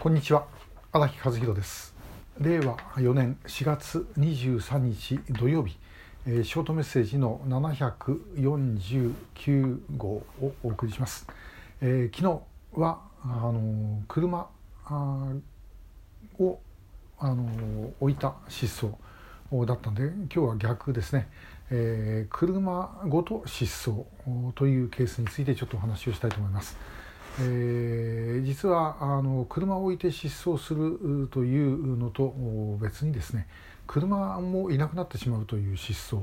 こんにちは。荒木和弘です。令和4年4月23日土曜日、え、ショートメッセージの749号をお送りします、えー、昨日はあの車をあの置いた失踪だったんで今日は逆ですね、えー、車ごと失踪というケースについてちょっとお話をしたいと思います。えー、実はあの車を置いて失踪するというのと別にですね車もいなくなってしまうという失踪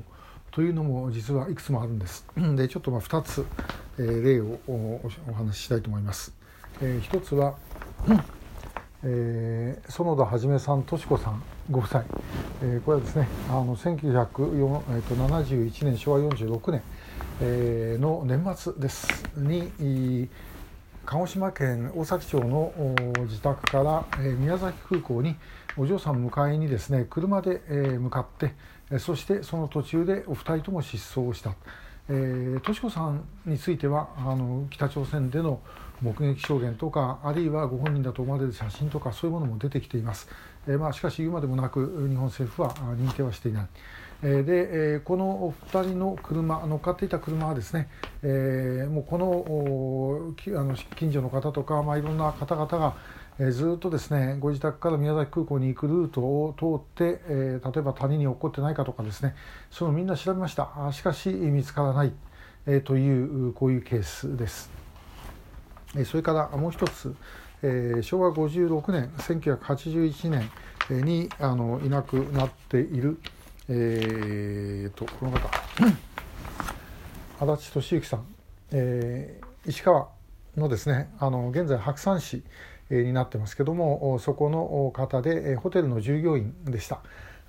というのも実はいくつもあるんです。でちょっとまあ2つ、えー、例をお話ししたいと思います。えー、1つは、えー、園田はじめさんとし子さんご夫妻、えー、これはですねあの1971年昭和46年、えー、の年末ですに鹿児島県大崎町の自宅から、え宮崎空港にお嬢さん迎えにですね車で、え向かってそしてその途中でお二人とも失踪した。えー、とし子さんについてはあの北朝鮮での目撃証言とかあるいはご本人だと思われる写真とかそういうものも出てきています、えー、まあ、しかし言うまでもなく日本政府は認定はしていない、えで、えこのお二人の車乗っかっていた車はですね、えもうこのあの近所の方とか、まあ、いろんな方々が、えずっとですねご自宅から宮崎空港に行くルートを通って、え例えば谷に落っこってないかとかですねそのみんな調べました。しかし見つからない、えというこういうケースです。えそれからもう一つ、えー、昭和56年1981年にあのいなくなっている、えーと、この方。足立俊之さん、えー、石川のですねあの現在白山市。になってますけどもそこの方でホテルの従業員でした。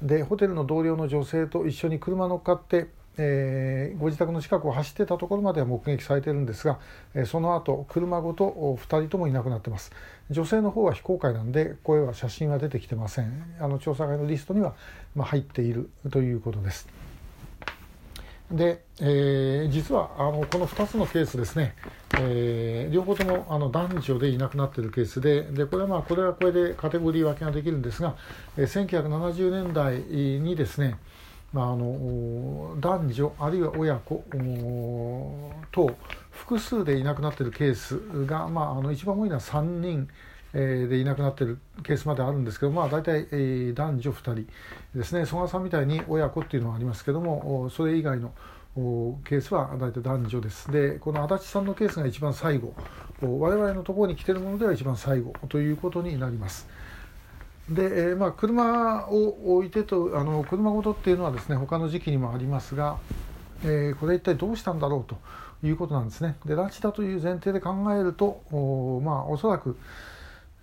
でホテルの同僚の女性と一緒に車乗っかってえ、ご自宅の近くを走ってたところまでは目撃されてるんですが、え、その後車ごと2人ともいなくなってます。女性の方は非公開なんでこれは写真は出てきてません。あの調査会のリストには、ま、入っているということです。で、えー、実はあのこの2つのケースですね、えー、両方ともあの男女でいなくなっているケースででこれはまあこれはこれでカテゴリー分けができるんですが、えー、1970年代にですねまあ、あの男女あるいは親子と複数でいなくなっているケースが、まあ、あの一番多いのは3人。でいなくなっているケースまであるんですけど、まあ、大体、男女2人ですね曽我さんみたいに親子っていうのはありますけどもそれ以外のケースは大体男女ですでこの足立さんのケースが一番最後我々のところに来てるものでは一番最後ということになります。で、えー、まあ、車を置いてとあの車ごとっていうのはですね他の時期にもありますが、えー、これ一体どうしたんだろうということなんですね。で拉致だという前提で考えると,、まあ、おそらく、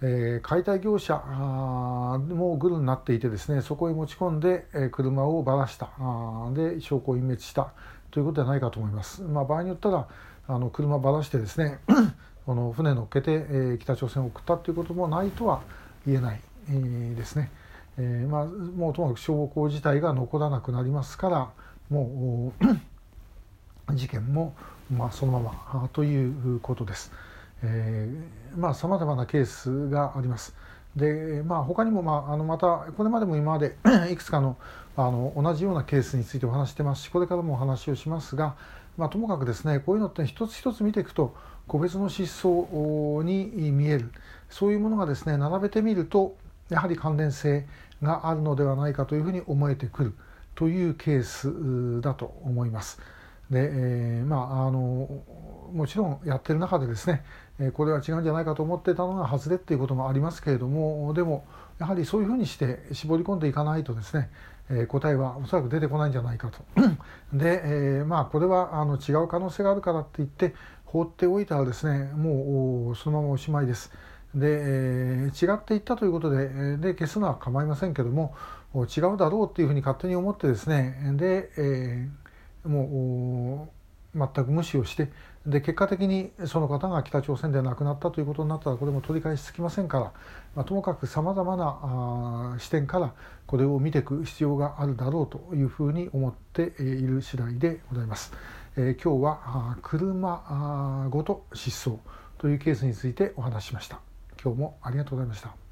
えー、解体業者もグルになっていてですねそこへ持ち込んで、えー、車をばらしたあで証拠を隠滅したということではないかと思います。まあ、場合によったらあの車ばらしてですね この船乗っけて、えー、北朝鮮を送ったということもないとは言えない。えー、ですね、えー、まあ、もうともかく証拠自体が残らなくなりますからもう 事件も、まあ、そのままということです。えー、まあさまざまなケースがあります。でまあ他にも、まあ、あのまたこれまでも今まで いくつかのあの同じようなケースについてお話してますしこれからもお話をしますが、まあ、ともかくですねこういうのって一つ一つ見ていくと個別の失踪に見えるそういうものがですね並べてみるとやはり関連性があるのではないかというふうに思えてくるというケースだと思います。で、えー、まああのもちろんやってる中でですねこれは違うんじゃないかと思ってたのが外れっていうこともありますけれどもでもやはりそういうふうにして絞り込んでいかないとですね答えはおそらく出てこないんじゃないかと。で、え、まあこれはあの違う可能性があるからって言って放っておいたらですねもうそのままおしまいです。で、え、違っていったということでで消すのは構いませんけども違うだろうっていうふうに勝手に思ってですねで、え、もう全く無視をしてで結果的にその方が北朝鮮で亡くなったということになったらこれも取り返しつきませんから、まあ、ともかくさまざまなあ視点からこれを見ていく必要があるだろうというふうに思っている次第でございます。えー、今日は車ごと失踪というケースについてお話ししました。今日もありがとうございました。